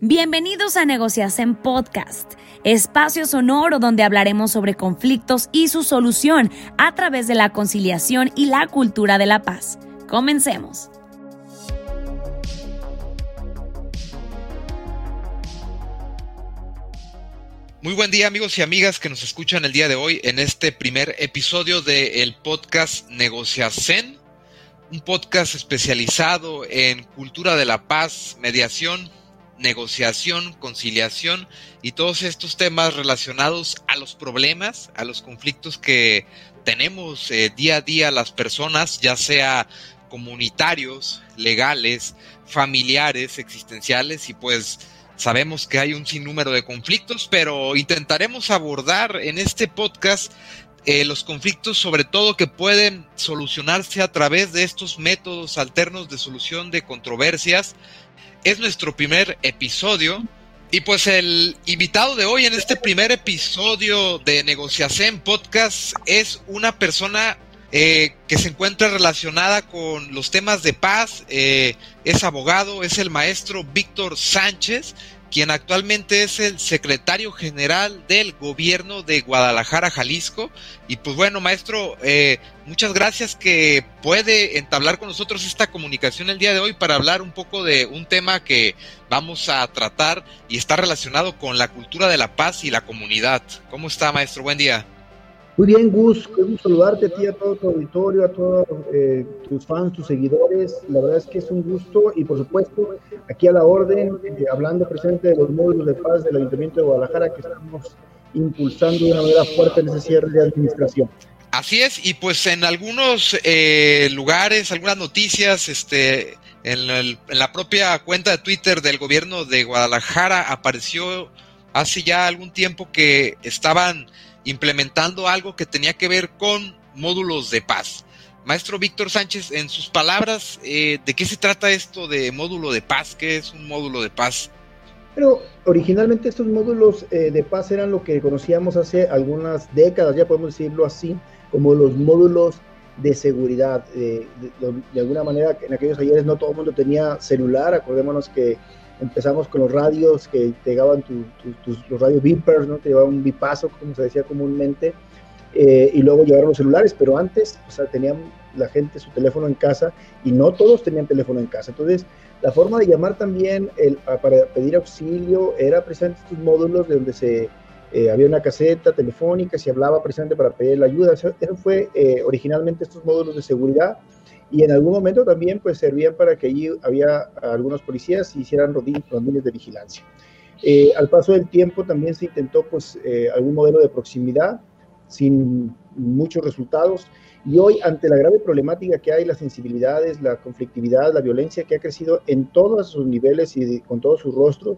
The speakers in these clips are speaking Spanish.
Bienvenidos a Negociación Podcast, espacio sonoro donde hablaremos sobre conflictos y su solución a través de la conciliación y la cultura de la paz. Comencemos. Muy buen día amigos y amigas que nos escuchan el día de hoy en este primer episodio del podcast Negociación, un podcast especializado en cultura de la paz, mediación, negociación, conciliación y todos estos temas relacionados a los problemas, a los conflictos que tenemos eh, día a día las personas, ya sea comunitarios, legales, familiares, existenciales y pues sabemos que hay un sinnúmero de conflictos, pero intentaremos abordar en este podcast eh, los conflictos sobre todo que pueden solucionarse a través de estos métodos alternos de solución de controversias es nuestro primer episodio. Y pues el invitado de hoy en este primer episodio de Negociación Podcast es una persona eh, que se encuentra relacionada con los temas de paz. Eh, es abogado, es el maestro Víctor Sánchez quien actualmente es el secretario general del gobierno de Guadalajara, Jalisco. Y pues bueno, maestro, eh, muchas gracias que puede entablar con nosotros esta comunicación el día de hoy para hablar un poco de un tema que vamos a tratar y está relacionado con la cultura de la paz y la comunidad. ¿Cómo está, maestro? Buen día. Muy bien, Gus, quiero saludarte a ti, a todo tu auditorio, a todos eh, tus fans, tus seguidores. La verdad es que es un gusto y, por supuesto, aquí a la orden, eh, hablando presente de los módulos de paz del Ayuntamiento de Guadalajara que estamos impulsando de una manera fuerte en ese cierre de administración. Así es, y pues en algunos eh, lugares, algunas noticias, este, en la propia cuenta de Twitter del gobierno de Guadalajara apareció hace ya algún tiempo que estaban implementando algo que tenía que ver con módulos de paz. Maestro Víctor Sánchez, en sus palabras, eh, ¿de qué se trata esto de módulo de paz? ¿Qué es un módulo de paz? Pero originalmente estos módulos eh, de paz eran lo que conocíamos hace algunas décadas, ya podemos decirlo así, como los módulos de seguridad. de, alguna manera, en aquellos ayeres no todo el mundo tenía celular, acordémonos que empezamos con los radios que te llegaban tus, los radios beepers, ¿no? Te llevaban un bipazo, como se decía comúnmente, eh, y luego llegaron los celulares, pero antes, o sea, tenían la gente su teléfono en casa y no todos tenían teléfono en casa. Entonces, la forma de llamar también el, para pedir auxilio era precisamente estos módulos de donde se eh, había una caseta telefónica, se hablaba precisamente para pedir la ayuda. Eso, fue eh, originalmente estos módulos de seguridad y en algún momento también pues servían para que allí había algunos policías y hicieran rondines de vigilancia. Eh, al paso del tiempo también se intentó pues eh, algún modelo de proximidad sin muchos resultados y hoy ante la grave problemática que hay, las sensibilidades, la conflictividad, la violencia que ha crecido en todos sus niveles y con todos sus rostros,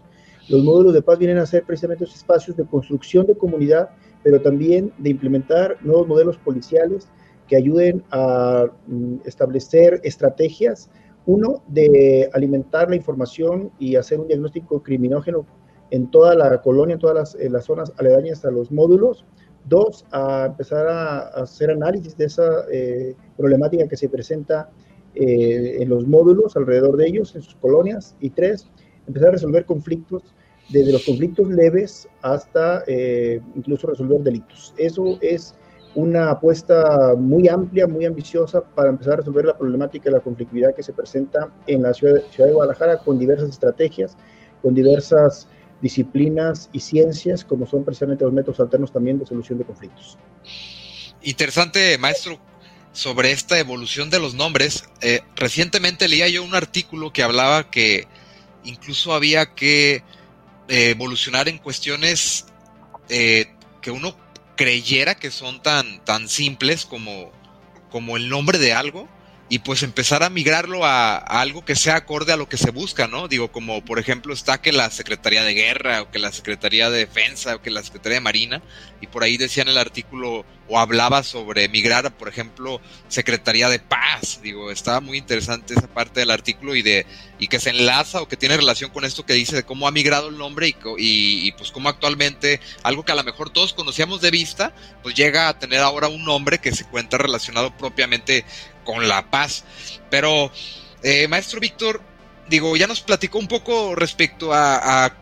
los módulos de paz vienen a ser precisamente esos espacios de construcción de comunidad, pero también de implementar nuevos modelos policiales que ayuden a mm, establecer estrategias, uno, de alimentar la información y hacer un diagnóstico criminógeno en toda la colonia, en todas las, zonas aledañas a los módulos. Dos, a empezar a, hacer análisis de esa eh, problemática que se presenta eh, en los módulos alrededor de ellos, en sus colonias. Y tres, empezar a resolver conflictos, desde los conflictos leves hasta eh, incluso resolver delitos. Eso es una apuesta muy amplia, muy ambiciosa para empezar a resolver la problemática de la conflictividad que se presenta en la ciudad, de Guadalajara con diversas estrategias, con diversas disciplinas y ciencias, como son precisamente los métodos alternos también de solución de conflictos. Interesante, maestro, sobre esta evolución de los nombres. Eh, recientemente leía yo un artículo que hablaba que incluso había que eh, evolucionar en cuestiones eh, que uno creyera que son tan, tan simples como, como el nombre de algo y pues empezar a migrarlo a, algo que sea acorde a lo que se busca, ¿no? Digo, como por ejemplo está que la Secretaría de Guerra o que la Secretaría de Defensa o que la Secretaría de Marina y por ahí decía en el artículo o hablaba sobre migrar, por ejemplo, Secretaría de Paz. Digo, estaba muy interesante esa parte del artículo y de y que se enlaza o que tiene relación con esto que dice de cómo ha migrado el nombre y, y, pues cómo actualmente algo que a lo mejor todos conocíamos de vista, pues llega a tener ahora un nombre que se cuenta relacionado propiamente con la paz. Pero, eh, maestro Víctor, digo, ya nos platicó un poco respecto a,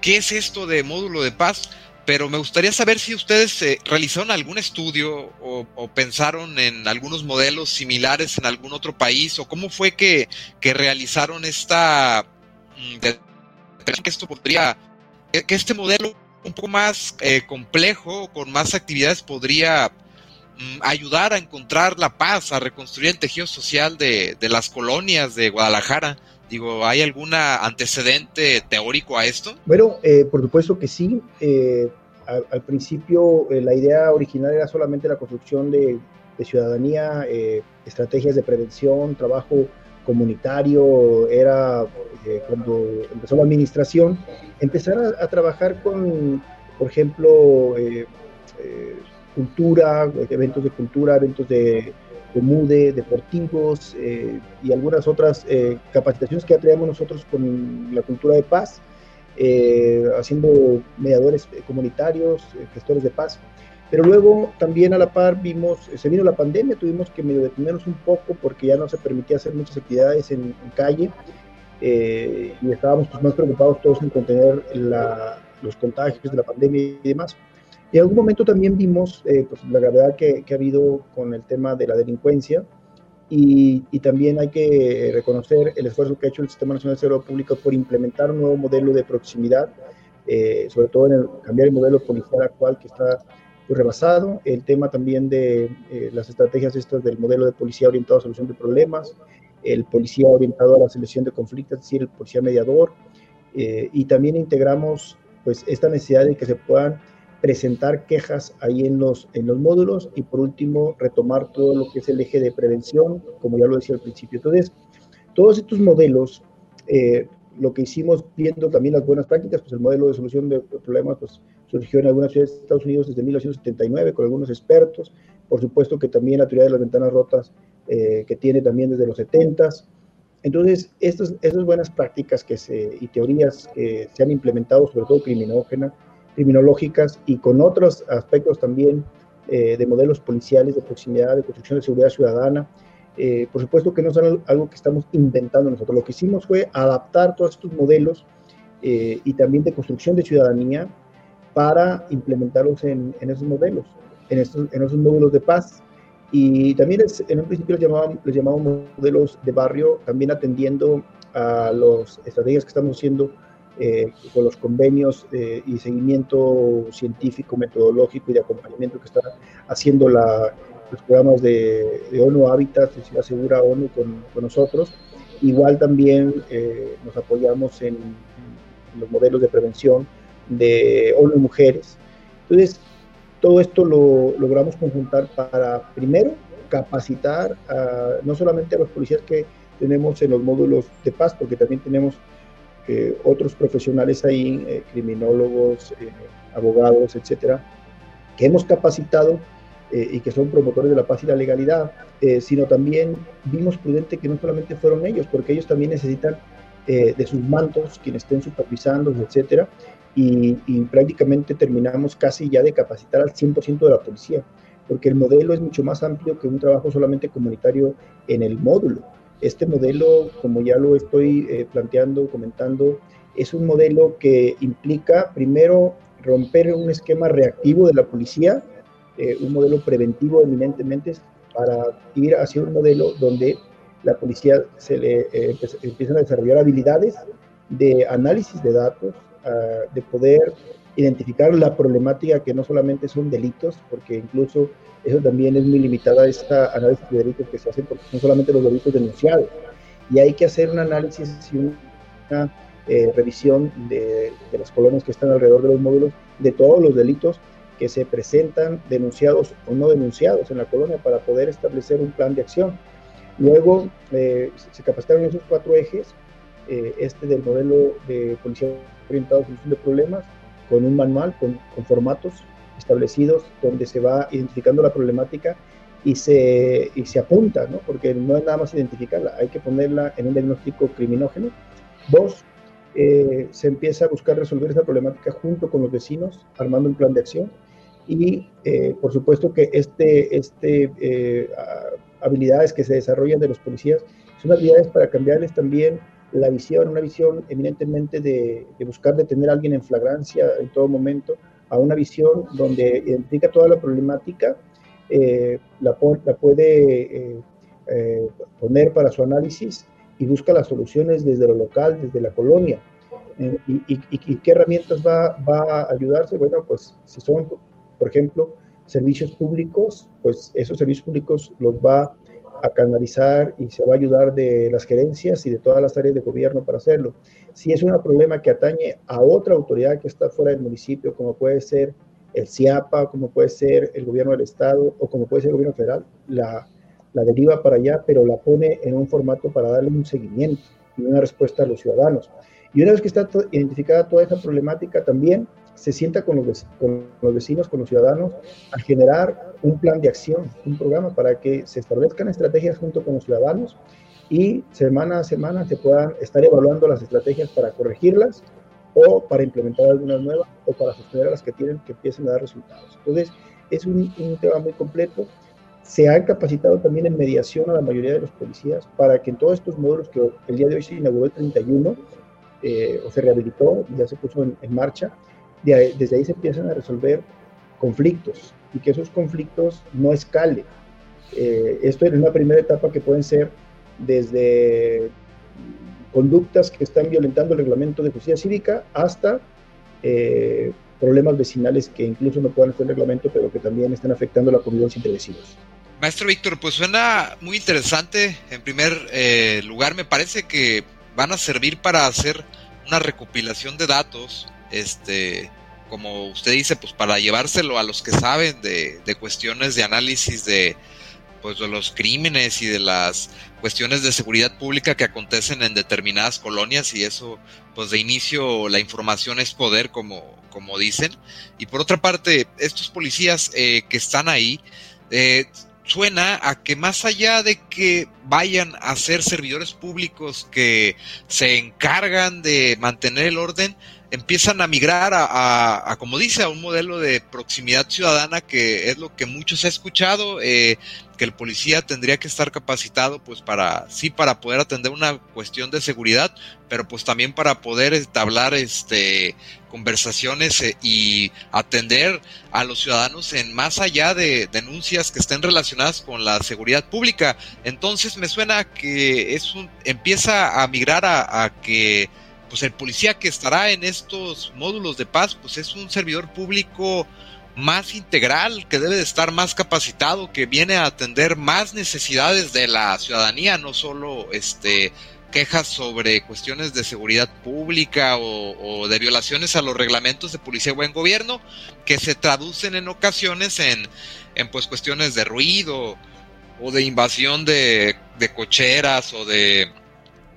qué es esto de módulo de paz, pero me gustaría saber si ustedes eh, realizaron algún estudio o, pensaron en algunos modelos similares en algún otro país, o cómo fue que, realizaron esta... Mm, que esto podría... que este modelo un poco más eh, complejo, con más actividades, podría ayudar a encontrar la paz, a reconstruir el tejido social de, de las colonias de Guadalajara. Digo, ¿hay algún antecedente teórico a esto? Bueno, eh, por supuesto que sí. Eh, al, principio la idea original era solamente la construcción de, ciudadanía, estrategias de prevención, trabajo comunitario, era cuando empezó la administración, empezar a, trabajar con, por ejemplo, eh, eh, cultura, eventos de cultura, eventos de, de deportivos eh, y algunas otras capacitaciones que ya traíamos nosotros con la cultura de paz, haciendo mediadores comunitarios, gestores de paz. Pero luego también a la par vimos, se vino la pandemia, tuvimos que medio detenernos un poco porque ya no se permitía hacer muchas actividades en, calle eh, y estábamos pues, más preocupados todos en contener los contagios de la pandemia y demás. En algún momento también vimos eh, pues, la gravedad que, ha habido con el tema de la delincuencia. Y, y, también hay que reconocer el esfuerzo que ha hecho el Sistema Nacional de Seguridad Pública por implementar un nuevo modelo de proximidad, eh, sobre todo en el, cambiar el modelo policial actual que está pues, rebasado, el tema también de las estrategias estas del modelo de policía orientado a solución de problemas, el policía orientado a la selección de conflictos, es decir, el policía mediador, eh, y también integramos pues esta necesidad de que se puedan presentar quejas ahí en los, en los módulos y por último retomar todo lo que es el eje de prevención, como ya lo decía al principio. Entonces, todos estos modelos, eh, lo que hicimos viendo también las buenas prácticas, pues el modelo de solución de problemas pues, surgió en algunas ciudades de Estados Unidos desde 1979 con algunos expertos, por supuesto que también la teoría de las ventanas rotas eh, que tiene también desde los 70 Entonces, estas, estas buenas prácticas que se, y teorías que se han implementado, sobre todo criminógenas, criminológicas y con otros aspectos también eh, de modelos policiales, de proximidad, de construcción de seguridad ciudadana, eh, por supuesto que no son algo que estamos inventando nosotros. Lo que hicimos fue adaptar todos estos modelos y también de construcción de ciudadanía para implementarlos en, en esos modelos, en, estos, en esos módulos de paz. Y también en un principio les llamábamos, les llamábamos modelos de barrio, también atendiendo a las estrategias que estamos haciendo eh, con los convenios eh, y seguimiento científico, metodológico y de acompañamiento que está haciendo la, los programas de, ONU Habitat, Ciudad Segura ONU con, con nosotros. Igual también eh, nos apoyamos en, en, los modelos de prevención de ONU Mujeres. Entonces, todo esto lo logramos conjuntar para, primero, capacitar no solamente a los policías que tenemos en los módulos de paz, porque también tenemos eh, otros profesionales ahí, eh, criminólogos, eh, abogados, etcétera, que hemos capacitado y que son promotores de la paz y la legalidad, sino también vimos prudente que no solamente fueron ellos, porque ellos también necesitan de sus mantos, quienes estén supervisando, etcétera, y, prácticamente terminamos casi ya de capacitar al 100% de la policía, porque el modelo es mucho más amplio que un trabajo solamente comunitario en el módulo. Este modelo, como ya lo estoy eh, planteando, comentando, es un modelo que implica primero romper un esquema reactivo de la policía, eh, un modelo preventivo eminentemente para ir hacia un modelo donde la policía se le eh, empiezan a desarrollar habilidades de análisis de datos, Ah, de poder identificar la problemática que no solamente son delitos, porque incluso eso también es muy limitada esta análisis de delitos que se hacen porque son solamente los delitos denunciados. Y hay que hacer un análisis y una eh, revisión de, de, las colonias que están alrededor de los módulos, de todos los delitos que se presentan denunciados o no denunciados en la colonia para poder establecer un plan de acción. Luego eh, se capacitaron esos cuatro ejes, eh, este del modelo de policía orientado a solución de problemas, con un manual, con, formatos establecidos donde se va identificando la problemática y se, y se apunta, ¿no? porque no es nada más identificarla, hay que ponerla en un diagnóstico criminógeno. Dos, eh, se empieza a buscar resolver esa problemática junto con los vecinos, armando un plan de acción. Y eh, por supuesto que este, este eh, habilidades que se desarrollan de los policías son habilidades para cambiarles también la visión, una visión eminentemente de, buscar detener a alguien en flagrancia en todo momento, a una visión donde identifica toda la problemática, eh, la, puede eh, eh, poner para su análisis y busca las soluciones desde lo local, desde la colonia. Y, y, qué herramientas va, va a ayudarse? Bueno, pues si son, por ejemplo, servicios públicos, pues esos servicios públicos los va a canalizar y se va a ayudar de las gerencias y de todas las áreas de gobierno para hacerlo. Si es un problema que atañe a otra autoridad que está fuera del municipio, como puede ser el CIAPA, como puede ser el gobierno del estado o como puede ser el gobierno federal, la, la deriva para allá, pero la pone en un formato para darle un seguimiento y una respuesta a los ciudadanos. Y una vez que está identificada toda esa problemática, también se sienta con los, con los vecinos, con los ciudadanos, a generar un plan de acción, un programa para que se establezcan estrategias junto con los ciudadanos y semana a semana se puedan estar evaluando las estrategias para corregirlas o para implementar algunas nuevas o para sostener a las que tienen que empiecen a dar resultados. Entonces, es un, un tema muy completo. Se han capacitado también en mediación a la mayoría de los policías para que en todos estos módulos que el día de hoy se inauguró el 31 eh, o se rehabilitó, ya se puso en, en marcha, desde ahí se empiezan a resolver conflictos y que esos conflictos no escalen. Eh, esto en una primera etapa que pueden ser desde conductas que están violentando el reglamento de justicia cívica hasta eh, problemas vecinales que incluso no puedan estar en el reglamento, pero que también están afectando la convivencia entre vecinos. Maestro Víctor, pues suena muy interesante. En primer eh, lugar, me parece que van a servir para hacer una recopilación de datos este, como usted dice, pues para llevárselo a los que saben de, cuestiones de análisis de, pues, de los crímenes y de las cuestiones de seguridad pública que acontecen en determinadas colonias y eso, pues de inicio la información es poder, como, como dicen. Y por otra parte, estos policías eh, que están ahí, eh, suena a que más allá de que vayan a ser servidores públicos que se encargan de mantener el orden, empiezan a migrar a, como dice, a un modelo de proximidad ciudadana que es lo que muchos he escuchado, eh, que el policía tendría que estar capacitado pues para, sí, para poder atender una cuestión de seguridad, pero pues también para poder entablar este, conversaciones eh, y atender a los ciudadanos en más allá de denuncias que estén relacionadas con la seguridad pública. Entonces me suena que es un, empieza a migrar a que pues el policía que estará en estos módulos de paz, pues es un servidor público más integral, que debe de estar más capacitado, que viene a atender más necesidades de la ciudadanía, no solo este quejas sobre cuestiones de seguridad pública o, de violaciones a los reglamentos de policía y buen gobierno, que se traducen en ocasiones en, en pues cuestiones de ruido o de invasión de, de cocheras o de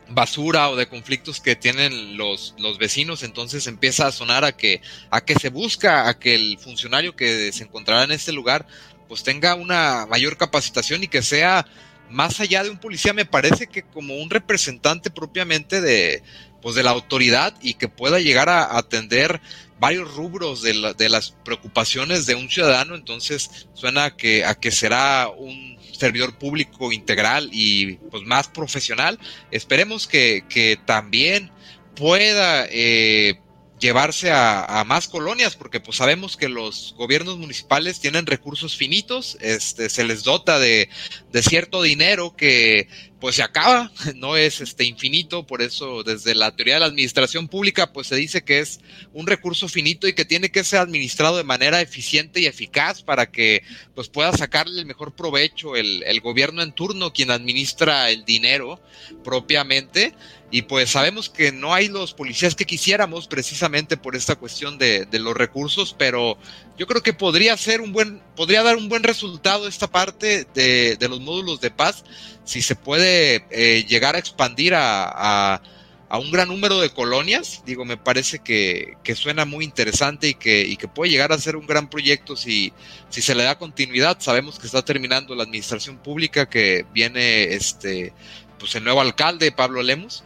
basura o de conflictos que tienen los, los vecinos, entonces empieza a sonar a que, a que se busca a que el funcionario que se encontrará en este lugar pues tenga una mayor capacitación y que sea más allá de un policía, me parece que como un representante propiamente de, pues de la autoridad y que pueda llegar a atender varios rubros de, de las preocupaciones de un ciudadano, entonces suena que, a que será un servidor público integral y pues más profesional. Esperemos que, que también pueda eh, llevarse a, más colonias, porque pues sabemos que los gobiernos municipales tienen recursos finitos, este, se les dota de, de cierto dinero que pues se acaba, no es este infinito, por eso desde la teoría de la administración pública pues se dice que es un recurso finito y que tiene que ser administrado de manera eficiente y eficaz para que pues pueda sacarle el mejor provecho el, gobierno en turno, quien administra el dinero propiamente. Y pues sabemos que no hay los policías que quisiéramos precisamente por esta cuestión de, de, los recursos, pero yo creo que podría ser un buen, podría dar un buen resultado esta parte de, de los módulos de paz si se puede eh, llegar a expandir a, a, a, un gran número de colonias. Digo, me parece que, que suena muy interesante y que, y que, puede llegar a ser un gran proyecto si, si se le da continuidad. Sabemos que está terminando la administración pública, que viene este pues el nuevo alcalde, Pablo Lemos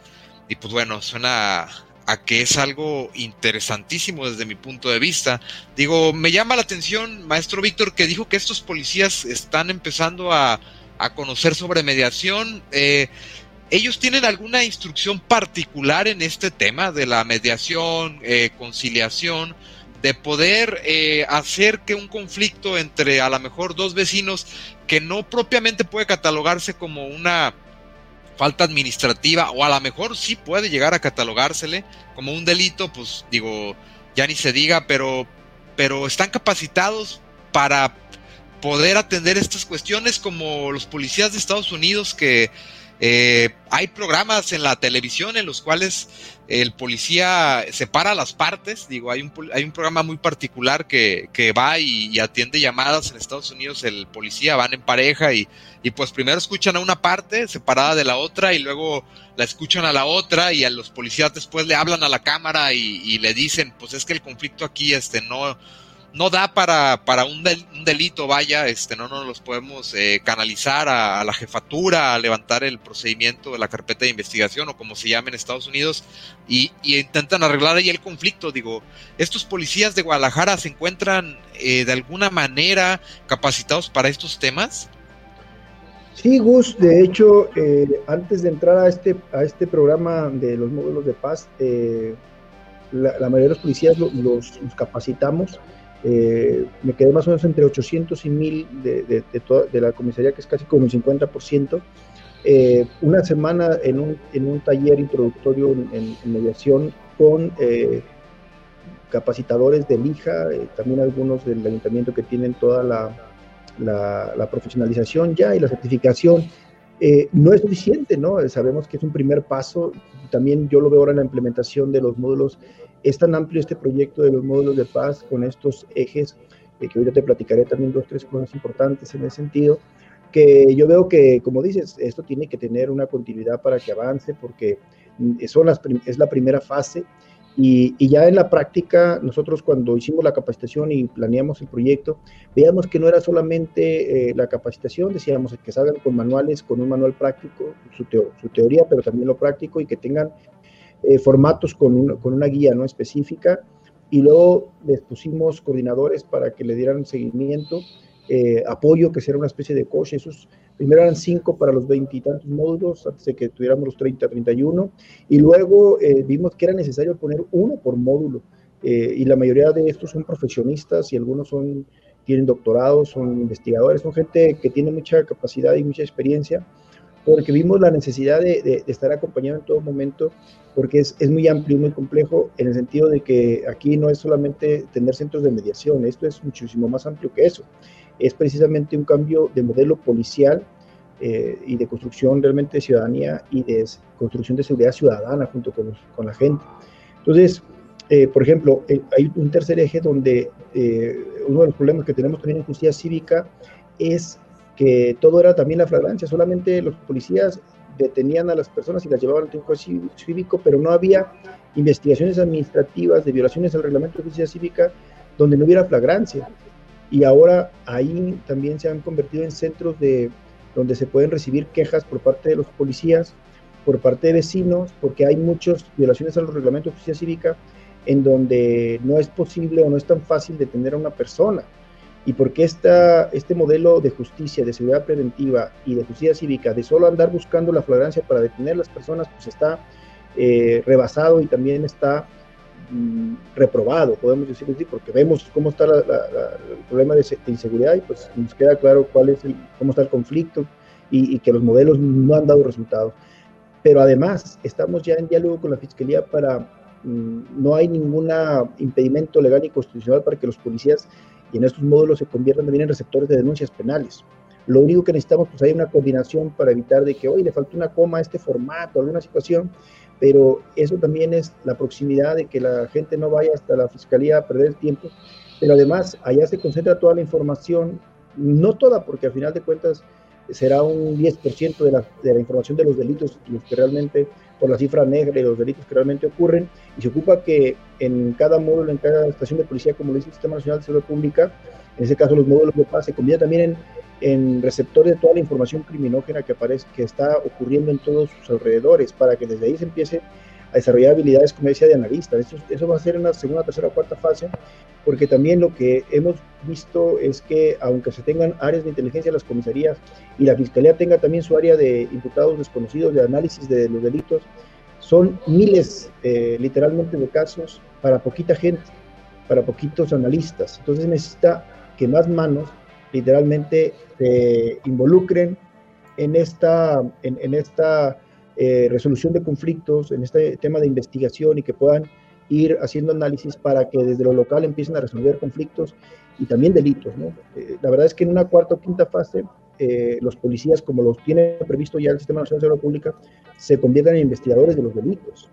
y pues bueno, suena a que es algo interesantísimo desde mi punto de vista. Digo, me llama la atención, maestro Víctor, que dijo que estos policías están empezando a, a conocer sobre mediación. Eh, ¿ellos tienen alguna instrucción particular en este tema de la mediación, eh, conciliación, de poder eh, hacer que un conflicto entre a lo mejor dos vecinos que no propiamente puede catalogarse como una falta administrativa o a lo mejor sí puede llegar a catalogársele como un delito, pues digo, ya ni se diga, pero, pero están capacitados para poder atender estas cuestiones como los policías de Estados Unidos que eh, hay programas en la televisión en los cuales el policía separa las partes. Digo, hay un, hay un programa muy particular que, va y, atiende llamadas en Estados Unidos. El policía van en pareja y, y, pues primero escuchan a una parte separada de la otra y luego la escuchan a la otra y a los policías después le hablan a la cámara y, y le dicen, pues es que el conflicto aquí este no no da para, para un, delito, vaya, este, no nos los podemos eh, canalizar a, la jefatura, a levantar el procedimiento de la carpeta de investigación o como se llame en Estados Unidos y, intentan arreglar ahí el conflicto. Digo, estos policías de Guadalajara se encuentran eh, de alguna manera capacitados para estos temas. Sí, Gus, de hecho, eh, antes de entrar a este, a este programa de los módulos de paz, la, mayoría de los policías los capacitamos eh, me quedé más o menos entre 800 y 1000 de, de, de, la comisaría, que es casi como un 50%. Eh, una semana en un, en un, taller introductorio en, mediación con eh, capacitadores de LIJA, también algunos del ayuntamiento que tienen toda la, la, la profesionalización ya y la certificación. no es suficiente, ¿no? Sabemos que es un primer paso. También yo lo veo ahora en la implementación de los módulos es tan amplio este proyecto de los módulos de paz con estos ejes, eh, que ahorita te platicaré también dos, tres cosas importantes en ese sentido, que yo veo que, como dices, esto tiene que tener una continuidad para que avance, porque son las, es la primera fase. Y, ya en la práctica, nosotros cuando hicimos la capacitación y planeamos el proyecto, veíamos que no era solamente eh, la capacitación, decíamos que salgan con manuales, con un manual práctico, su teoría, pero también lo práctico y que tengan eh, formatos con, una guía no específica y luego les pusimos coordinadores para que le dieran seguimiento, eh, apoyo, que será una especie de coach. Esos primero eran cinco para los veintitantos módulos, antes de que tuviéramos los 30, 31, y luego eh, vimos que era necesario poner uno por módulo. y la mayoría de estos son profesionistas y algunos son, tienen doctorados, son investigadores, son gente que tiene mucha capacidad y mucha experiencia porque vimos la necesidad de, de, estar acompañado en todo momento, porque es, es, muy amplio muy complejo en el sentido de que aquí no es solamente tener centros de mediación, esto es muchísimo más amplio que eso. Es precisamente un cambio de modelo policial eh, y de construcción realmente de ciudadanía y de construcción de seguridad ciudadana junto con, con la gente. Entonces, eh, por ejemplo, eh, hay un tercer eje donde uno de los problemas que tenemos también en justicia cívica es que todo era también la flagrancia, solamente los policías detenían a las personas y las llevaban al tiempo cívico, pero no había investigaciones administrativas de violaciones al reglamento de justicia cívica donde no hubiera flagrancia. Y ahora ahí también se han convertido en centros de donde se pueden recibir quejas por parte de los policías, por parte de vecinos, porque hay muchas violaciones a los reglamentos de justicia cívica en donde no es posible o no es tan fácil detener a una persona y porque esta, este modelo de justicia, de seguridad preventiva y de justicia cívica, de solo andar buscando la flagrancia para detener a las personas, pues está eh, rebasado y también está mm, reprobado, podemos decir así, porque vemos cómo está el problema de, inseguridad y pues nos queda claro cuál es el, cómo está el conflicto y, que los modelos no han dado resultados. Pero además estamos ya en diálogo con la Fiscalía para, mm, no hay ningún impedimento legal y constitucional para que los policías y en estos módulos se convierten también en receptores de denuncias penales. Lo único que necesitamos pues hay una coordinación para evitar de que hoy le falta una coma a este formato, alguna situación, pero eso también es la proximidad de que la gente no vaya hasta la fiscalía a perder tiempo, pero además allá se concentra toda la información, no toda, porque al final de cuentas será un 10% de la, de la información de los delitos, los que realmente por la cifra negra y los delitos que realmente ocurren, y se ocupa que en cada módulo, en cada estación de policía, como lo dice el Sistema Nacional de Seguridad Pública, en ese caso los módulos de paz, se convierta también en, en, de toda la información criminógena que aparece, que está ocurriendo en todos sus alrededores, para que desde ahí se empiece a desarrollar habilidades, como decía, de analista. Eso, eso va a ser en la segunda, tercera cuarta fase, porque también lo que hemos visto es que aunque se tengan áreas de inteligencia en las comisarías y la fiscalía tenga también su área de imputados desconocidos, de análisis de los delitos, son miles eh, literalmente de casos para poquita gente, para poquitos analistas. Entonces necesita que más manos literalmente se involucren en esta, en, esta eh, resolución de conflictos, en este tema de investigación y que puedan ir haciendo análisis para que desde lo local empiecen a resolver conflictos y también delitos. ¿no? Eh, la verdad es que en una cuarta o quinta fase, eh, los policías, como los tiene previsto ya el Sistema Nacional de Seguridad Pública, se convierten en investigadores de los delitos,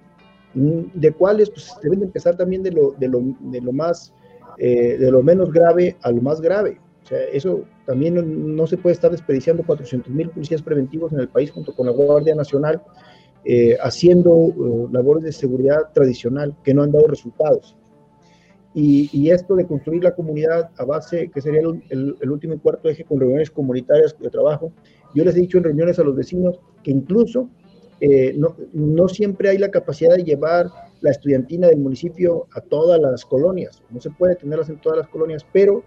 mm, de cuales pues, deben empezar también de lo, de lo, de lo más, eh, de lo menos grave a lo más grave. Sea, eso también no, se puede estar desperdiciando 400 mil policías preventivos en el país junto con la Guardia Nacional, haciendo labores de seguridad tradicional que no han dado resultados. Y, esto de construir la comunidad a base, que sería el, último y cuarto eje con reuniones comunitarias de trabajo, yo les he dicho en reuniones a los vecinos que incluso eh, no, no, siempre hay la capacidad de llevar la estudiantina del municipio a todas las colonias, no se puede tenerlas en todas las colonias, pero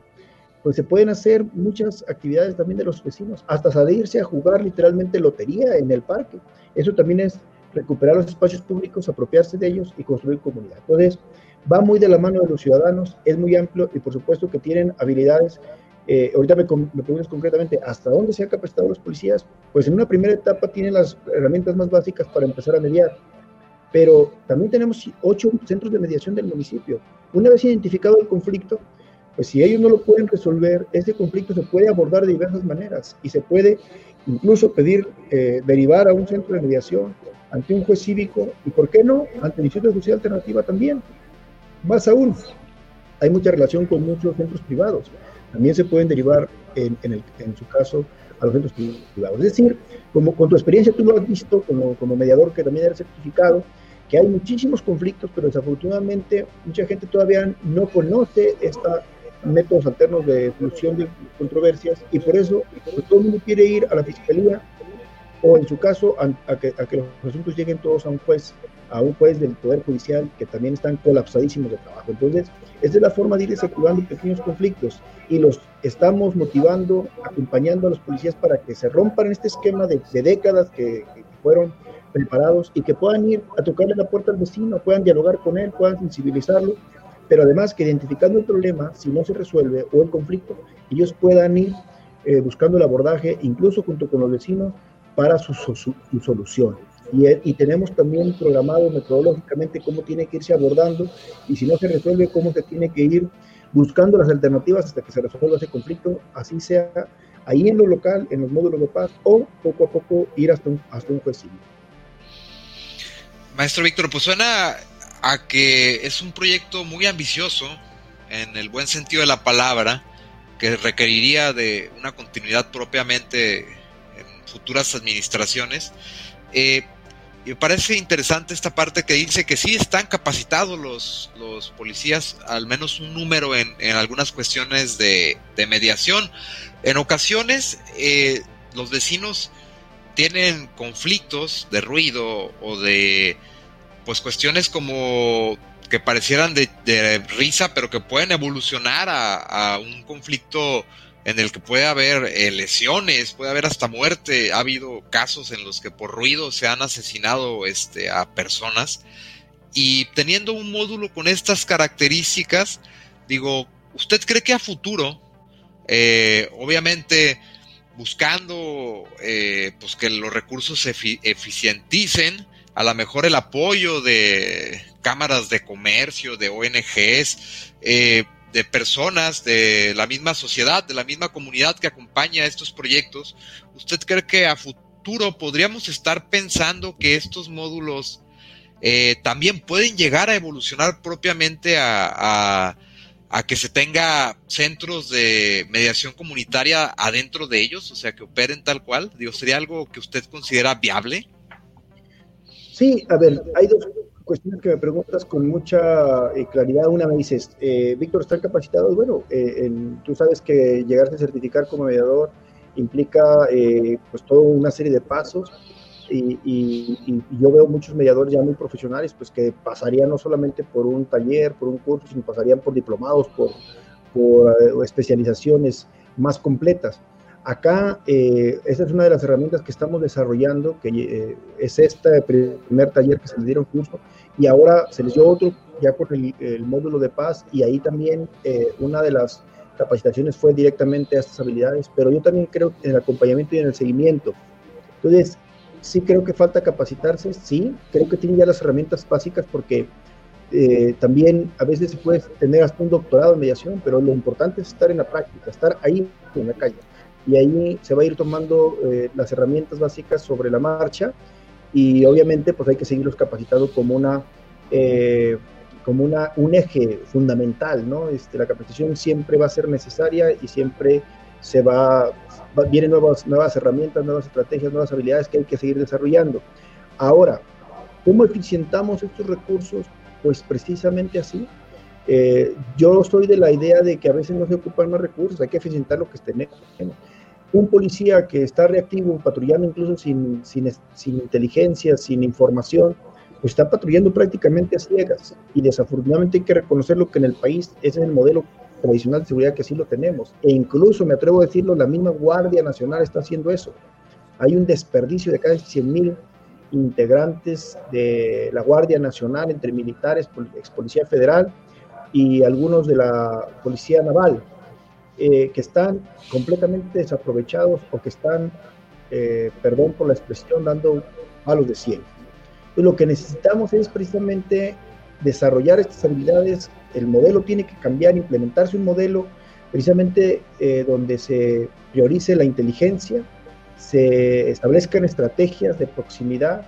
pues se pueden hacer muchas actividades también de los vecinos, hasta salirse a jugar literalmente lotería en el parque. Eso también es recuperar los espacios públicos, apropiarse de ellos y construir comunidad. Entonces, va muy de la mano de los ciudadanos, es muy amplio y por supuesto que tienen habilidades. Eh, ahorita me, me, preguntas concretamente, ¿hasta dónde se han capacitado los policías? Pues en una primera etapa tienen las herramientas más básicas para empezar a mediar, pero también tenemos ocho centros de mediación del municipio. Una vez identificado el conflicto, pues si ellos no lo pueden resolver, ese conflicto se puede abordar de diversas maneras y se puede incluso pedir eh, derivar a un centro de mediación ante un juez cívico y, ¿por qué no?, ante el Instituto de Justicia Alternativa también. Más aún, hay mucha relación con muchos centros privados. También se pueden derivar, en, en, su caso, a los centros privados. Es decir, como con tu experiencia tú lo has visto como, como mediador que también eres certificado, que hay muchísimos conflictos, pero desafortunadamente mucha gente todavía no conoce estos métodos alternos de solución de controversias y por eso pues, todo el mundo quiere ir a la fiscalía o en su caso a, que, a que los asuntos lleguen todos a un juez a un juez del Poder Judicial que también están colapsadísimos de trabajo. Entonces, esa es la forma de ir desactivando pequeños conflictos y los estamos motivando, acompañando a los policías para que se rompan este esquema de, décadas que, fueron preparados y que puedan ir a tocarle la puerta al vecino, puedan dialogar con él, puedan sensibilizarlo, pero además que identificando el problema, si no se resuelve o el conflicto, ellos puedan ir eh, buscando el abordaje, incluso junto con los vecinos, para su, su solución. Y, tenemos también programado metodológicamente cómo tiene que irse abordando y si no se resuelve, cómo se tiene que ir buscando las alternativas hasta que se resuelva ese conflicto, así sea ahí en lo local, en los módulos de paz, o poco a poco ir hasta un, hasta un juez Maestro Víctor, pues suena a que es un proyecto muy ambicioso, en el buen sentido de la palabra, que requeriría de una continuidad propiamente en futuras administraciones. Eh, y me parece interesante esta parte que dice que sí están capacitados los, los policías, al menos un número en, algunas cuestiones de, mediación. En ocasiones eh, los vecinos tienen conflictos de ruido o de pues cuestiones como que parecieran de, risa pero que pueden evolucionar a, un conflicto en el que puede haber eh, lesiones, puede haber hasta muerte. Ha habido casos en los que por ruido se han asesinado este, a personas. Y teniendo un módulo con estas características, digo, ¿usted cree que a futuro, eh, obviamente buscando eh, pues que los recursos se eficienticen, a lo mejor el apoyo de cámaras de comercio, de ONGs, eh, de personas de la misma sociedad, de la misma comunidad que acompaña estos proyectos, ¿usted cree que a futuro podríamos estar pensando que estos módulos eh, también pueden llegar a evolucionar propiamente a, que se tenga centros de mediación comunitaria adentro de ellos, o sea, que operen tal cual? ¿sería algo que usted considera viable? Sí, a ver, hay dos cuestiones que me preguntas con mucha eh, claridad. Una me dices, eh, Víctor, ¿están capacitados? Bueno, eh, tú sabes que llegarse a certificar como mediador implica pues toda una serie de pasos y, yo veo muchos mediadores ya muy profesionales pues que pasarían no solamente por un taller, por un curso, sino pasarían por diplomados, por, por especializaciones más completas. Acá, eh, esta es una de las herramientas que estamos desarrollando, que eh, es este primer taller que se le dieron curso, y ahora se les dio otro ya con el, módulo de paz, y ahí también eh, una de las capacitaciones fue directamente a estas habilidades, pero yo también creo en el acompañamiento y en el seguimiento. Entonces, sí creo que falta capacitarse, sí, creo que tienen ya las herramientas básicas porque también a veces se puede tener hasta un doctorado en mediación, pero lo importante es estar en la práctica, estar ahí en la calle y ahí se va a ir tomando eh, las herramientas básicas sobre la marcha y obviamente pues hay que seguirlos capacitando como una eh, como una, un eje fundamental, ¿no? Este, la capacitación siempre va a ser necesaria y siempre se va, vienen nuevas, nuevas herramientas, nuevas estrategias, nuevas habilidades que hay que seguir desarrollando. Ahora, ¿cómo eficientamos estos recursos? Pues precisamente así. Eh, yo soy de la idea de que a veces no se ocupan más recursos, hay que eficientar lo que tenemos un policía que está reactivo, patrullando incluso sin, sin, inteligencia, sin información, pues está patrullando prácticamente a ciegas. Y desafortunadamente hay que reconocerlo que en el país ese es el modelo tradicional de seguridad que sí lo tenemos. E incluso, me atrevo a decirlo, la misma Guardia Nacional está haciendo eso. Hay un desperdicio de casi 100 mil integrantes de la Guardia Nacional entre militares, ex policía federal y algunos de la Policía Naval eh, que están completamente desaprovechados o que están, eh, perdón por la expresión, dando palos de cielo. Pues lo que necesitamos es precisamente desarrollar estas habilidades. El modelo tiene que cambiar, implementarse un modelo precisamente eh, donde se priorice la inteligencia, se establezcan estrategias de proximidad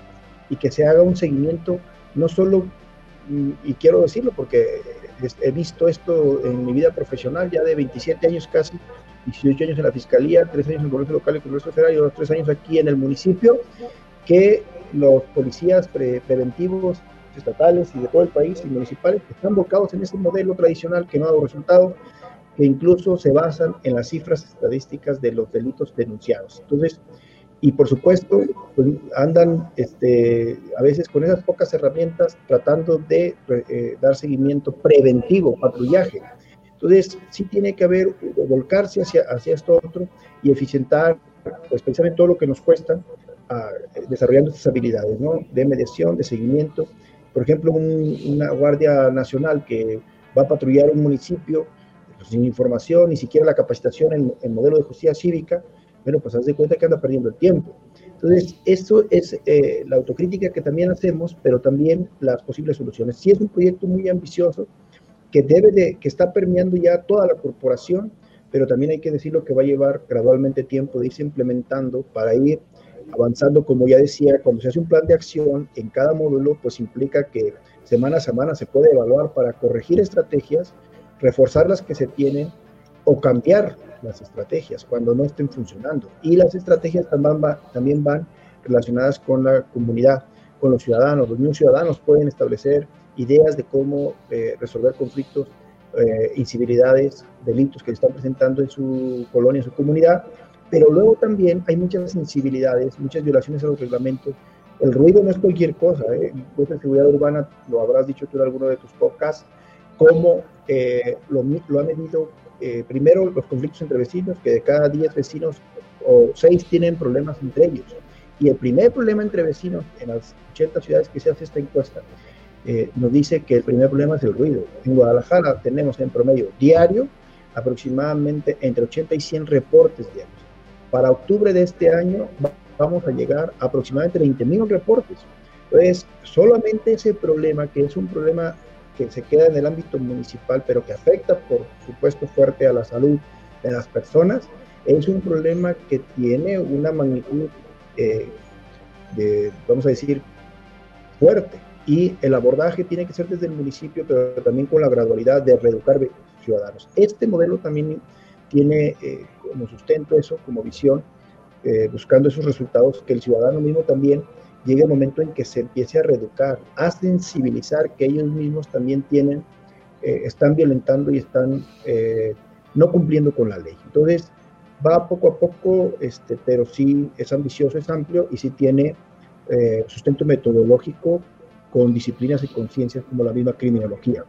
y que se haga un seguimiento no solo, mm, y quiero decirlo porque he visto esto en mi vida profesional ya de 27 años casi, 18 años en la Fiscalía, 3 años en el Congreso Local y el Congreso Federal y otros 3 años aquí en el municipio, que los policías preventivos estatales y de todo el país y municipales están bocados en ese modelo tradicional que no ha dado resultado, que incluso se basan en las cifras estadísticas de los delitos denunciados. Entonces, y por supuesto pues, andan este, a veces con esas pocas herramientas tratando de eh, dar seguimiento preventivo, patrullaje. Entonces sí tiene que haber, volcarse hacia, hacia esto otro y eficientar pues, precisamente todo lo que nos cuesta a, desarrollando estas habilidades ¿no? de mediación, de seguimiento. Por ejemplo, una Guardia Nacional que va a patrullar un municipio pues, sin información, ni siquiera la capacitación en, en modelo de justicia cívica, bueno, pues haz de cuenta que anda perdiendo el tiempo. Entonces, eso es eh, la autocrítica que también hacemos, pero también las posibles soluciones. Sí es un proyecto muy ambicioso que debe de, que está permeando ya toda la corporación, pero también hay que decirlo que va a llevar gradualmente tiempo de irse implementando para ir avanzando, como ya decía, cuando se hace un plan de acción en cada módulo, pues implica que semana a semana se puede evaluar para corregir estrategias, reforzar las que se tienen o cambiar las estrategias cuando no estén funcionando. Y las estrategias también, van relacionadas con la comunidad, con los ciudadanos. Los mismos ciudadanos pueden establecer ideas de cómo eh, resolver conflictos, eh, incivilidades, delitos que están presentando en su colonia, en su comunidad. Pero luego también hay muchas insensibilidades, muchas violaciones a los reglamentos. El ruido no es cualquier cosa. ¿eh? De seguridad urbana, lo habrás dicho tú en alguno de tus podcasts, cómo eh, lo ha medido eh, primero los conflictos entre vecinos, que de cada 10 vecinos o 6 tienen problemas entre ellos. Y el primer problema entre vecinos en las 80 ciudades que se hace esta encuesta eh, nos dice que el primer problema es el ruido. En Guadalajara tenemos en promedio diario aproximadamente entre 80 y 100 reportes diarios. Para octubre de este año vamos a llegar a aproximadamente 20 mil reportes. Entonces, solamente ese problema, que es un problema que se queda en el ámbito municipal, pero que afecta, por supuesto, fuerte a la salud de las personas, es un problema que tiene una magnitud, eh, de, vamos a decir, fuerte. Y el abordaje tiene que ser desde el municipio, pero también con la gradualidad de reeducar ciudadanos. Este modelo también tiene eh, como sustento eso, como visión, eh, buscando esos resultados, que el ciudadano mismo también llegue el momento en que se empiece a reeducar, a sensibilizar que ellos mismos también tienen, eh, están violentando y están eh, no cumpliendo con la ley. Entonces, va poco a poco, este, pero sí es ambicioso, es amplio y sí tiene eh, sustento metodológico con disciplinas y conciencias como la misma criminología.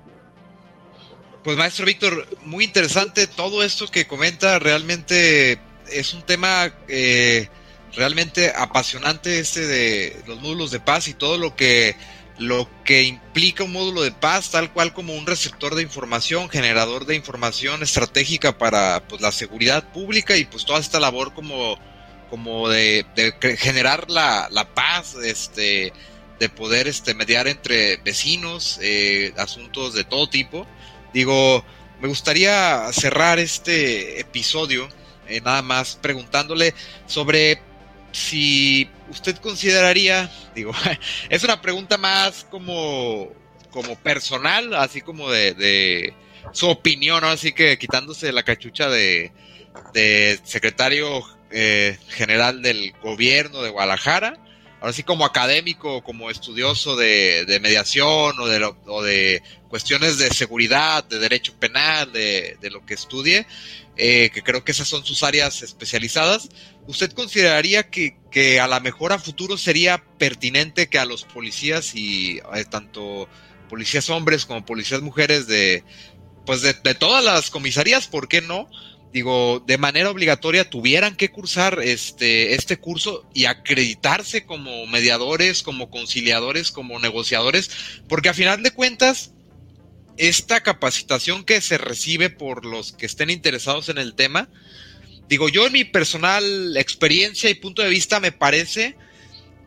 Pues maestro Víctor, muy interesante todo esto que comenta, realmente es un tema realmente apasionante este de los módulos de paz y todo lo que lo que implica un módulo de paz, tal cual como un receptor de información, generador de información estratégica para pues, la seguridad pública y pues toda esta labor como, como de, generar la, la, paz, este, de poder este, mediar entre vecinos, eh, asuntos de todo tipo. Digo, me gustaría cerrar este episodio eh, nada más preguntándole sobre si usted consideraría, digo, es una pregunta más como, como personal, así como de, su opinión, así que quitándose la cachucha de, de secretario eh, general del gobierno de Guadalajara, ahora sí como académico, como estudioso de, de mediación o de, o de cuestiones de seguridad, de derecho penal, de, de lo que estudie, eh, que creo que esas son sus áreas especializadas, ¿usted consideraría que, que, a lo mejor a futuro sería pertinente que a los policías y eh, tanto policías hombres como policías mujeres de pues de, todas las comisarías, ¿por qué no? Digo, de manera obligatoria tuvieran que cursar este, este curso y acreditarse como mediadores, como conciliadores, como negociadores, porque a final de cuentas, esta capacitación que se recibe por los que estén interesados en el tema, digo yo en mi personal experiencia y punto de vista me parece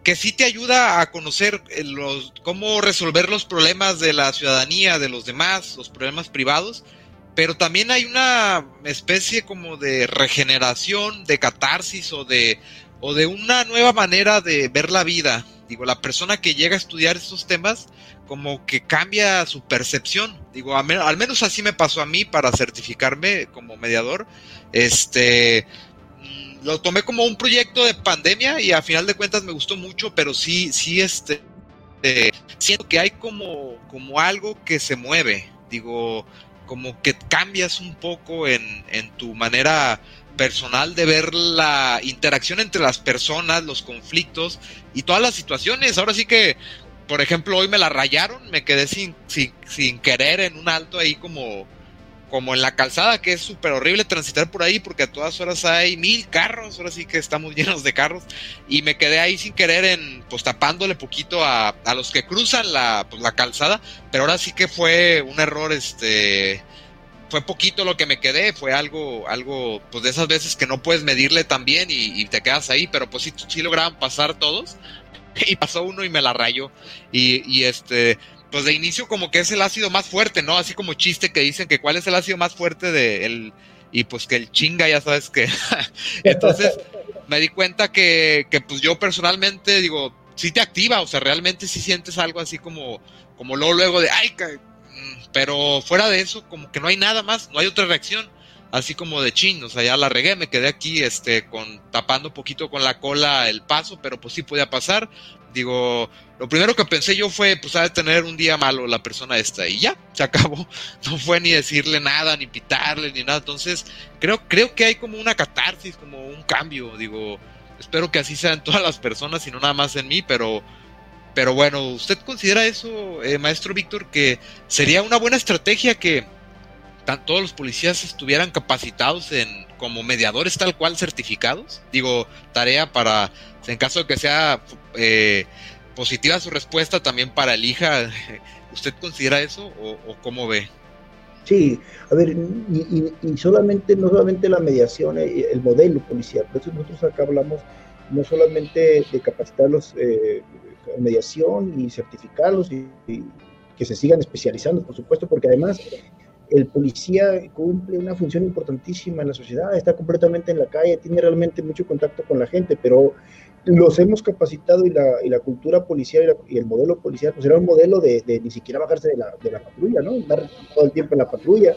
que sí te ayuda a conocer eh, los, cómo resolver los problemas de la ciudadanía, de los demás, los problemas privados, pero también hay una especie como de regeneración, de catarsis o de, o de una nueva manera de ver la vida. Digo, la persona que llega a estudiar estos temas como que cambia su percepción. Digo, al menos así me pasó a mí para certificarme como mediador. Este, mm, lo tomé como un proyecto de pandemia y a final de cuentas me gustó mucho, pero sí, sí, este, eh, siento que hay como, como algo que se mueve. Digo, como que cambias un poco en, en tu manera personal de ver la interacción entre las personas, los conflictos y todas las situaciones. Ahora sí que por ejemplo, hoy me la rayaron, me quedé sin, sin, querer en un alto ahí como, como en la calzada, que es súper horrible transitar por ahí porque a todas horas hay mil carros, ahora sí que estamos llenos de carros, y me quedé ahí sin querer en, pues tapándole poquito a, a los que cruzan la, pues, la calzada, pero ahora sí que fue un error, este, fue poquito lo que me quedé, fue algo, algo, pues de esas veces que no puedes medirle tan bien y, y te quedas ahí, pero pues sí, sí lograban pasar todos, y pasó uno y me la rayó. Y, y este, pues de inicio como que es el ácido más fuerte, ¿no? Así como chiste que dicen que cuál es el ácido más fuerte de el, y pues que el chinga, ya sabes que. Entonces me di cuenta que, que pues yo personalmente digo, sí te activa, o sea, realmente sí sientes algo así como, como luego, luego de, ay, mm", pero fuera de eso, como que no hay nada más, no hay otra reacción así como de chin, o sea, ya la regué, me quedé aquí este con tapando un poquito con la cola el paso, pero pues sí podía pasar. Digo, lo primero que pensé yo fue, pues tener un día malo la persona esta y ya, se acabó. No fue ni decirle nada, ni pitarle, ni nada. Entonces, creo, creo que hay como una catarsis, como un cambio. Digo, espero que así sea en todas las personas y no nada más en mí, pero, pero bueno, ¿usted considera eso, eh, maestro Víctor, que sería una buena estrategia que todos los policías estuvieran capacitados en como mediadores tal cual certificados. Digo, tarea para, en caso de que sea eh, positiva su respuesta, también para el hija. ¿Usted considera eso o, cómo ve? Sí, a ver, y, solamente, no solamente la mediación, eh, el modelo policial, por eso nosotros acá hablamos no solamente de capacitarlos eh, en mediación y certificarlos y, que se sigan especializando, por supuesto, porque además el policía cumple una función importantísima en la sociedad, está completamente en la calle, tiene realmente mucho contacto con la gente, pero los hemos capacitado y la, cultura policial y, el modelo policial, pues era un modelo de, ni siquiera bajarse de la, de la, patrulla, ¿no? Estar todo el tiempo en la patrulla.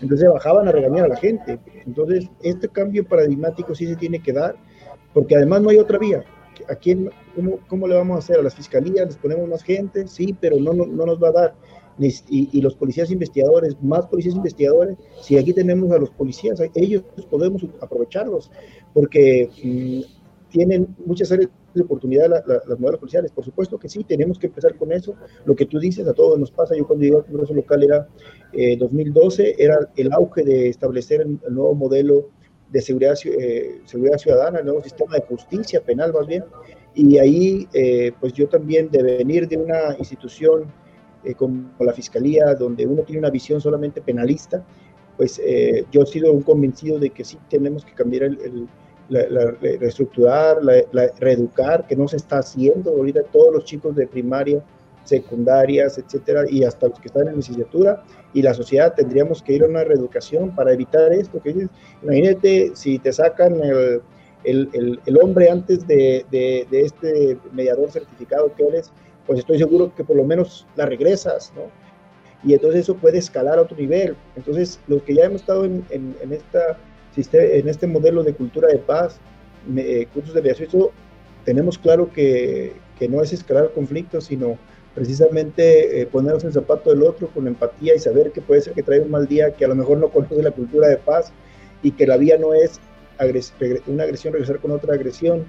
Entonces bajaban a regañar a la gente. Entonces, este cambio paradigmático sí se tiene que dar, porque además no hay otra vía. ¿A quién, cómo, cómo le vamos a hacer? ¿A las fiscalías les ponemos más gente? Sí, pero no, no, no nos va a dar y, los policías investigadores, más policías investigadores, si aquí tenemos a los policías, ellos podemos aprovecharlos, porque mm, tienen muchas áreas de oportunidad las modelos policiales. Por supuesto que sí, tenemos que empezar con eso. Lo que tú dices, a todos nos pasa. Yo cuando llegué al Congreso local era 2012, eh, era el auge de establecer el, nuevo modelo de seguridad, eh, seguridad ciudadana, el nuevo sistema de justicia penal más bien. Y ahí, eh, pues yo también de venir de una institución como la Fiscalía, donde uno tiene una visión solamente penalista, pues yo he sido un convencido de que sí tenemos que cambiar el la, reestructurar, la, reeducar, que no se está haciendo. Ahorita todos los chicos de primaria, secundarias, etcétera, y hasta los que están en licenciatura, y la sociedad tendríamos que ir a una reeducación para evitar esto. Que imagínate si te sacan el, el, el, hombre antes de, de, de, este mediador certificado que eres, pues estoy seguro que por lo menos la regresas, ¿no? Y entonces eso puede escalar a otro nivel. Entonces, los que ya hemos estado en, en, en esta en este modelo de cultura de paz, eh, cursos de mediación, tenemos claro que, que, no es escalar conflictos, sino precisamente eh, ponernos en el zapato del otro con empatía y saber que puede ser que trae un mal día, que a lo mejor no conoce la cultura de paz y que la vía no es una agresión regresar con otra agresión.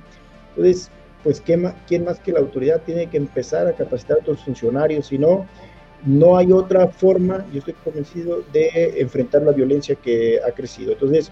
Entonces, pues ¿quién más, ¿quién más que la autoridad tiene que empezar a capacitar a otros funcionarios? Si no, no hay otra forma, yo estoy convencido, de enfrentar la violencia que ha crecido. Entonces,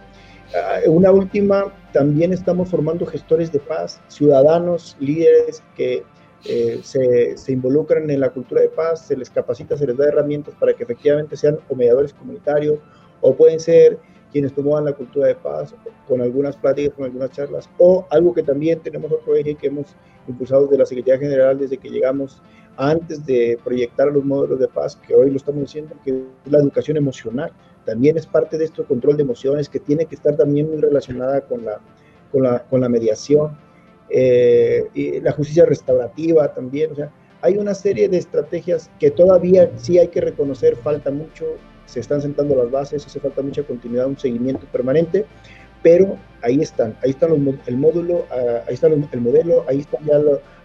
Ah, una última, también estamos formando gestores de paz, ciudadanos, líderes que eh, se, involucran en la cultura de paz, se les capacita, se les da herramientas para que efectivamente sean mediadores comunitarios o pueden ser quienes promuevan la cultura de paz con algunas pláticas, con algunas charlas, o algo que también tenemos otro eje que hemos impulsado desde la Secretaría General desde que llegamos antes de proyectar los modelos de paz, que hoy lo estamos diciendo, que es la educación emocional. También es parte de esto control de emociones que tiene que estar también muy relacionada con la, con la, con la mediación, eh, y la justicia restaurativa también, o sea, hay una serie de estrategias que todavía sí hay que reconocer, falta mucho, se están sentando las bases, hace falta mucha continuidad, un seguimiento permanente, pero ahí están, ahí están los, el módulo, ah, ahí está el modelo, ahí están ya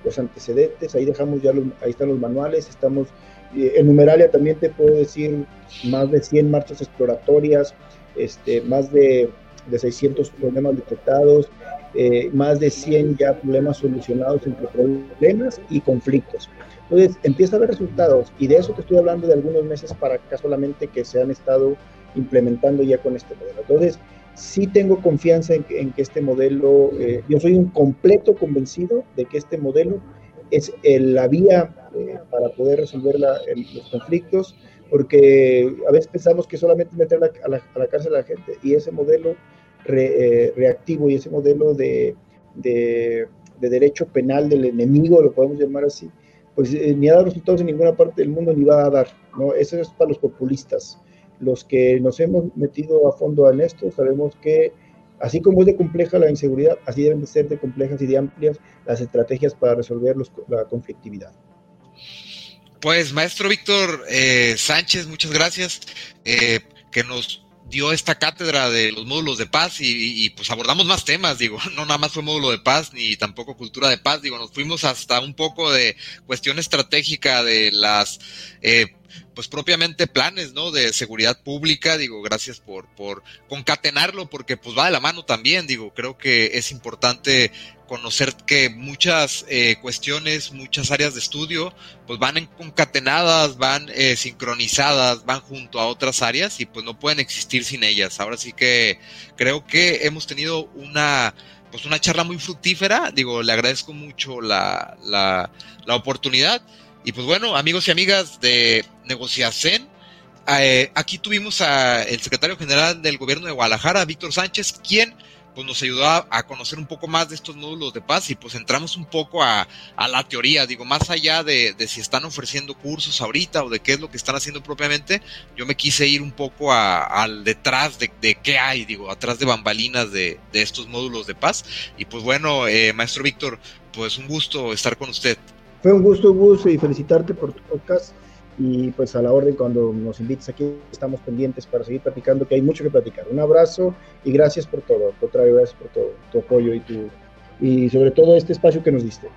los antecedentes, ahí dejamos ya los, ahí están los manuales, estamos en numeralia también te puedo decir más de 100 marchas exploratorias, este, más de, de 600 problemas detectados, eh, más de 100 ya problemas solucionados entre problemas y conflictos. Entonces, empieza a haber resultados y de eso te estoy hablando de algunos meses para acá solamente que se han estado implementando ya con este modelo. Entonces, sí tengo confianza en que, este modelo, eh, yo soy un completo convencido de que este modelo es la vía eh, para poder resolver los conflictos, porque a veces pensamos que solamente meter a, la, cárcel a la gente y ese modelo eh, reactivo y ese modelo de, de, derecho penal del enemigo, lo podemos llamar así, pues eh, ni ha dado resultados en ninguna parte del mundo ni va a dar, ¿no? Eso es para los populistas. Los que nos hemos metido a fondo en esto sabemos que Así como es de compleja la inseguridad, así deben de ser de complejas y de amplias las estrategias para resolver la conflictividad. Pues maestro Víctor eh, Sánchez, muchas gracias, eh, que nos dio esta cátedra de los módulos de paz y, pues abordamos más temas, digo, no nada más fue módulo de paz ni tampoco cultura de paz, digo, nos fuimos hasta un poco de cuestión estratégica de las eh, pues propiamente planes, ¿no? De seguridad pública, digo, gracias por, por concatenarlo, porque pues va de la mano también, digo, creo que es importante conocer que muchas eh, cuestiones, muchas áreas de estudio, pues van concatenadas, van eh, sincronizadas, van junto a otras áreas y pues no pueden existir sin ellas. Ahora sí que creo que hemos tenido una pues una charla muy fructífera, digo, le agradezco mucho la, la, la oportunidad y pues bueno, amigos y amigas de Negociacen, eh, aquí tuvimos al secretario general del gobierno de Guadalajara, Víctor Sánchez, quien pues nos ayudó a, conocer un poco más de estos módulos de paz y pues entramos un poco a, la teoría, digo, más allá de, si están ofreciendo cursos ahorita o de qué es lo que están haciendo propiamente, yo me quise ir un poco al detrás de, qué hay, digo, atrás de bambalinas de, estos módulos de paz. Y pues bueno, eh, maestro Víctor, pues un gusto estar con usted. Fue un gusto, gusto y felicitarte por tu podcast. Y pues a la orden, cuando nos invites aquí, estamos pendientes para seguir platicando, que hay mucho que platicar. Un abrazo y gracias por todo. Por contrario, gracias por todo, tu apoyo y, tu, y sobre todo este espacio que nos diste.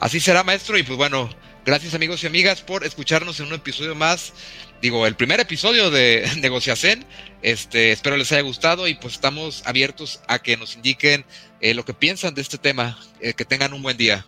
Así será, maestro. Y pues bueno, gracias amigos y amigas por escucharnos en un episodio más. Digo, el primer episodio de Negociacen. Este, espero les haya gustado y pues estamos abiertos a que nos indiquen eh, lo que piensan de este tema. Eh, que tengan un buen día.